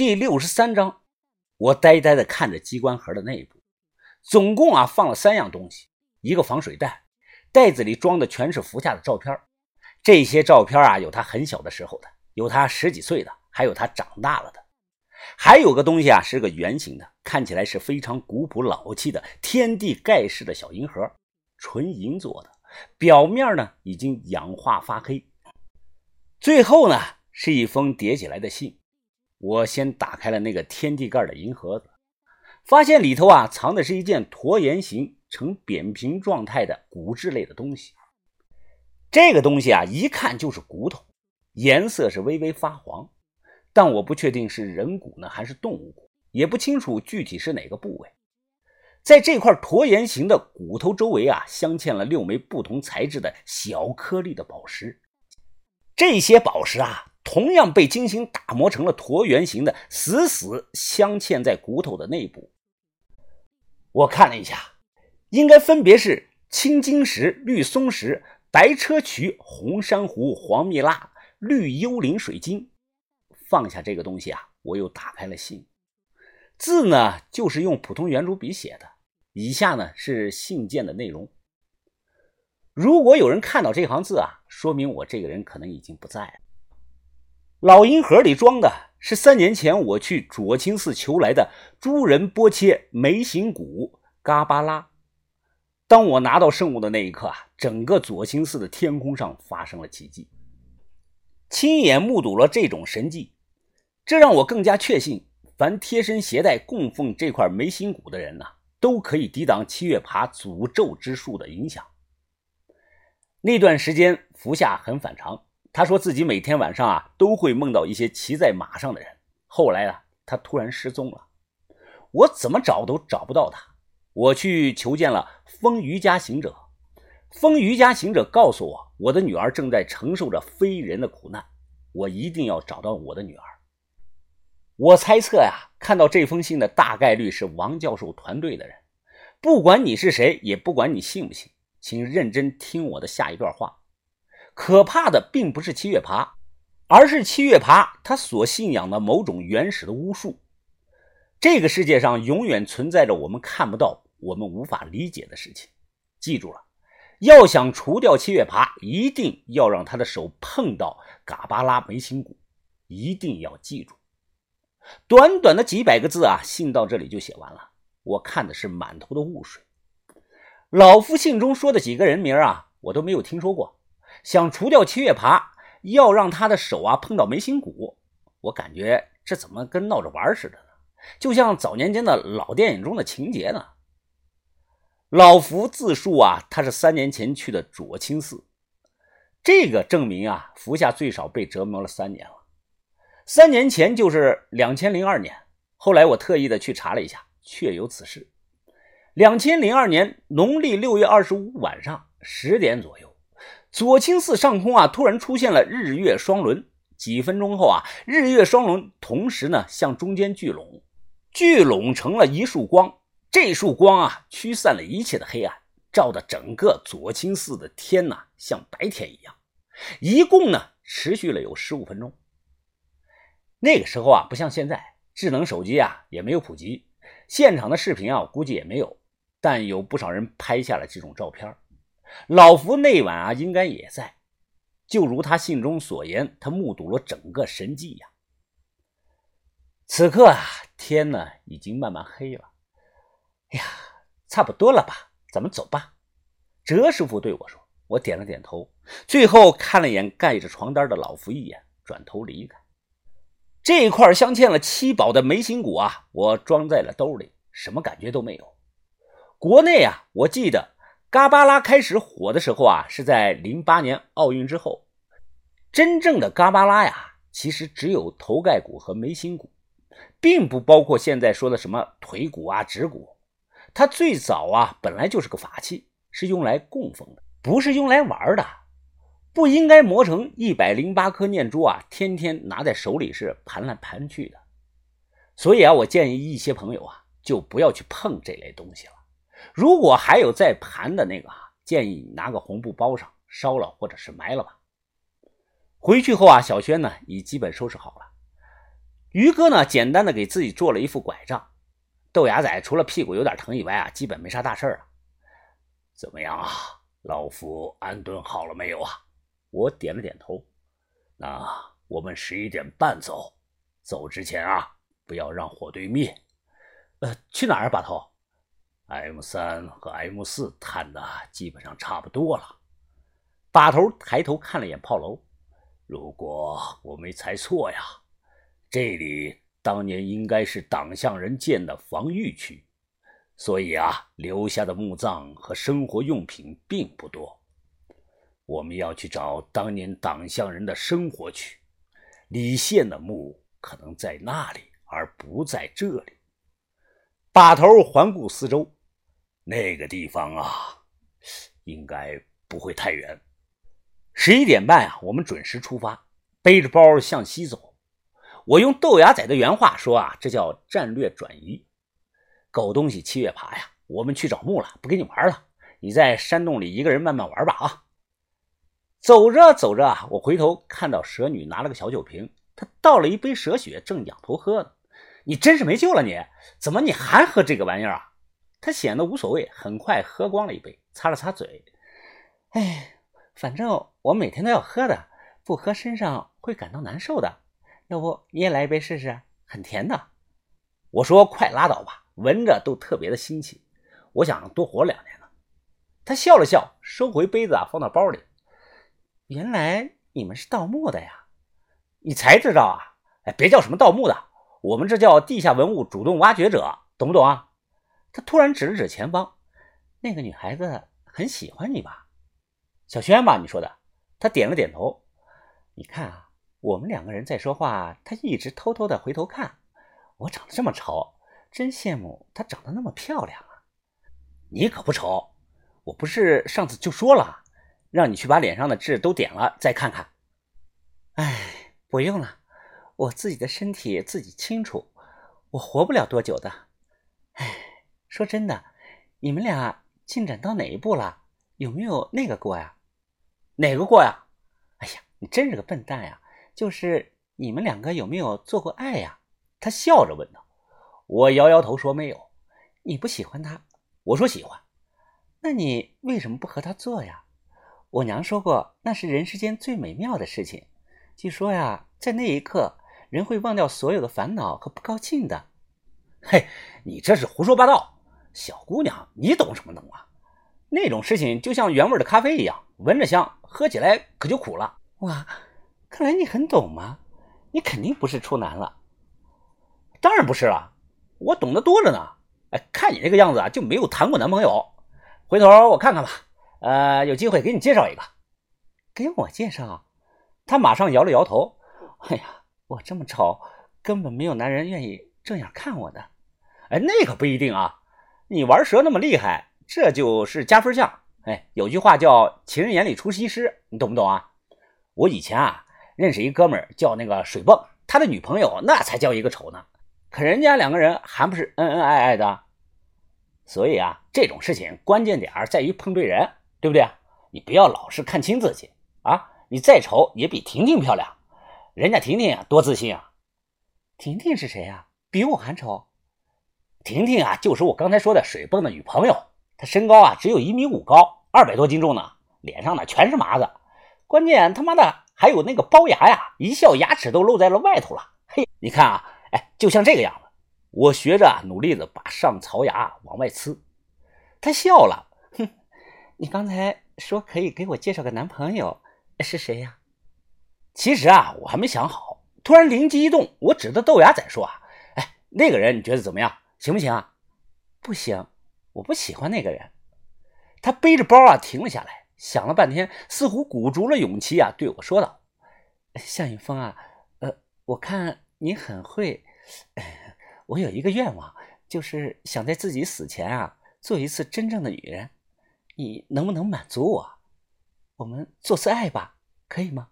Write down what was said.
第六十三章，我呆呆的看着机关盒的内部，总共啊放了三样东西：一个防水袋，袋子里装的全是福下的照片。这些照片啊，有他很小的时候的，有他十几岁的，还有他长大了的。还有个东西啊，是个圆形的，看起来是非常古朴老气的天地盖世的小银盒，纯银做的，表面呢已经氧化发黑。最后呢，是一封叠起来的信。我先打开了那个天地盖的银盒子，发现里头啊藏的是一件椭圆形、呈扁平状态的骨质类的东西。这个东西啊，一看就是骨头，颜色是微微发黄，但我不确定是人骨呢还是动物骨，也不清楚具体是哪个部位。在这块椭圆形的骨头周围啊，镶嵌了六枚不同材质的小颗粒的宝石。这些宝石啊。同样被精心打磨成了椭圆形的，死死镶嵌在骨头的内部。我看了一下，应该分别是青金石、绿松石、白砗磲、红珊瑚、黄蜜蜡、绿幽灵水晶。放下这个东西啊，我又打开了信，字呢就是用普通圆珠笔写的。以下呢是信件的内容。如果有人看到这行字啊，说明我这个人可能已经不在了。老银盒里装的是三年前我去左清寺求来的诸人波切眉形骨嘎巴拉。当我拿到圣物的那一刻啊，整个左清寺的天空上发生了奇迹。亲眼目睹了这种神迹，这让我更加确信，凡贴身携带供奉这块眉形骨的人呐，都可以抵挡七月爬诅咒之术的影响。那段时间，服下很反常。他说自己每天晚上啊都会梦到一些骑在马上的人。后来啊，他突然失踪了，我怎么找都找不到他。我去求见了风瑜伽行者，风瑜伽行者告诉我，我的女儿正在承受着非人的苦难，我一定要找到我的女儿。我猜测呀，看到这封信的大概率是王教授团队的人。不管你是谁，也不管你信不信，请认真听我的下一段话。可怕的并不是七月爬，而是七月爬他所信仰的某种原始的巫术。这个世界上永远存在着我们看不到、我们无法理解的事情。记住了，要想除掉七月爬，一定要让他的手碰到嘎巴拉眉心骨，一定要记住。短短的几百个字啊，信到这里就写完了。我看的是满头的雾水。老夫信中说的几个人名啊，我都没有听说过。想除掉七月爬，要让他的手啊碰到眉心骨，我感觉这怎么跟闹着玩似的呢？就像早年间的老电影中的情节呢。老福自述啊，他是三年前去的左清寺，这个证明啊，福下最少被折磨了三年了。三年前就是两千零二年，后来我特意的去查了一下，确有此事。两千零二年农历六月二十五晚上十点左右。左清寺上空啊，突然出现了日月双轮。几分钟后啊，日月双轮同时呢向中间聚拢，聚拢成了一束光。这束光啊，驱散了一切的黑暗，照的整个左清寺的天呐，像白天一样。一共呢，持续了有十五分钟。那个时候啊，不像现在，智能手机啊也没有普及，现场的视频啊，估计也没有，但有不少人拍下了这种照片。老福那晚啊，应该也在。就如他信中所言，他目睹了整个神迹呀。此刻啊，天呢已经慢慢黑了。哎呀，差不多了吧？咱们走吧。哲师傅对我说。我点了点头，最后看了眼盖着床单的老福一眼，转头离开。这一块镶嵌了七宝的眉心骨啊，我装在了兜里，什么感觉都没有。国内啊，我记得。嘎巴拉开始火的时候啊，是在零八年奥运之后。真正的嘎巴拉呀，其实只有头盖骨和眉心骨，并不包括现在说的什么腿骨啊、指骨。它最早啊，本来就是个法器，是用来供奉的，不是用来玩的。不应该磨成一百零八颗念珠啊，天天拿在手里是盘来盘去的。所以啊，我建议一些朋友啊，就不要去碰这类东西了。如果还有在盘的那个，建议你拿个红布包上，烧了或者是埋了吧。回去后啊，小轩呢已基本收拾好了。于哥呢，简单的给自己做了一副拐杖。豆芽仔除了屁股有点疼以外啊，基本没啥大事儿啊。怎么样啊？老夫安顿好了没有啊？我点了点头。那我们十一点半走，走之前啊，不要让火堆灭。呃，去哪儿啊，把头？M 三和 M 四探的基本上差不多了。把头抬头看了眼炮楼，如果我没猜错呀。这里当年应该是党项人建的防御区，所以啊，留下的墓葬和生活用品并不多。我们要去找当年党项人的生活区，李宪的墓可能在那里，而不在这里。把头环顾四周，那个地方啊，应该不会太远。十一点半啊，我们准时出发，背着包向西走。我用豆芽仔的原话说啊，这叫战略转移。狗东西七月爬呀，我们去找墓了，不跟你玩了。你在山洞里一个人慢慢玩吧啊。走着走着啊，我回头看到蛇女拿了个小酒瓶，她倒了一杯蛇血，正仰头喝呢。你真是没救了，你怎么你还喝这个玩意儿啊？他显得无所谓，很快喝光了一杯，擦了擦嘴。哎，反正我每天都要喝的，不喝身上会感到难受的。要不你也来一杯试试，很甜的。我说快拉倒吧，闻着都特别的新奇。我想多活两年呢。他笑了笑，收回杯子啊，放到包里。原来你们是盗墓的呀？你才知道啊？哎，别叫什么盗墓的，我们这叫地下文物主动挖掘者，懂不懂啊？他突然指了指前方，那个女孩子很喜欢你吧？小轩吧？你说的。他点了点头。你看啊。我们两个人在说话，他一直偷偷的回头看。我长得这么丑，真羡慕她长得那么漂亮啊！你可不丑，我不是上次就说了，让你去把脸上的痣都点了再看看。哎，不用了，我自己的身体自己清楚，我活不了多久的。说真的，你们俩进展到哪一步了？有没有那个过呀？哪个过呀？哎呀，你真是个笨蛋呀！就是你们两个有没有做过爱呀？他笑着问道。我摇摇头说没有。你不喜欢他？我说喜欢。那你为什么不和他做呀？我娘说过，那是人世间最美妙的事情。据说呀，在那一刻，人会忘掉所有的烦恼和不高兴的。嘿，你这是胡说八道！小姑娘，你懂什么懂啊？那种事情就像原味的咖啡一样，闻着香，喝起来可就苦了。哇！看来你很懂嘛，你肯定不是处男了。当然不是了，我懂得多着呢。哎，看你这个样子啊，就没有谈过男朋友。回头我看看吧，呃，有机会给你介绍一个。给我介绍？他马上摇了摇头。哎呀，我这么丑，根本没有男人愿意这样看我的。哎，那可不一定啊。你玩蛇那么厉害，这就是加分项。哎，有句话叫“情人眼里出西施”，你懂不懂啊？我以前啊。认识一哥们儿叫那个水泵，他的女朋友那才叫一个丑呢，可人家两个人还不是恩恩爱爱的。所以啊，这种事情关键点在于碰对人，对不对？你不要老是看清自己啊！你再丑也比婷婷漂亮，人家婷婷多自信啊！婷婷是谁呀？比我还丑？婷婷啊，就是我刚才说的水泵的女朋友，她身高啊只有一米五高，二百多斤重呢，脸上呢全是麻子，关键他妈的。还有那个龅牙呀，一笑牙齿都露在了外头了。嘿，你看啊，哎，就像这个样子。我学着努力的把上槽牙往外呲。他笑了，哼，你刚才说可以给我介绍个男朋友，是谁呀？其实啊，我还没想好。突然灵机一动，我指着豆芽仔说啊，哎，那个人你觉得怎么样？行不行啊？不行，我不喜欢那个人。他背着包啊停了下来。想了半天，似乎鼓足了勇气啊，对我说道：“向云峰啊，呃，我看你很会。我有一个愿望，就是想在自己死前啊，做一次真正的女人。你能不能满足我？我们做次爱吧，可以吗？”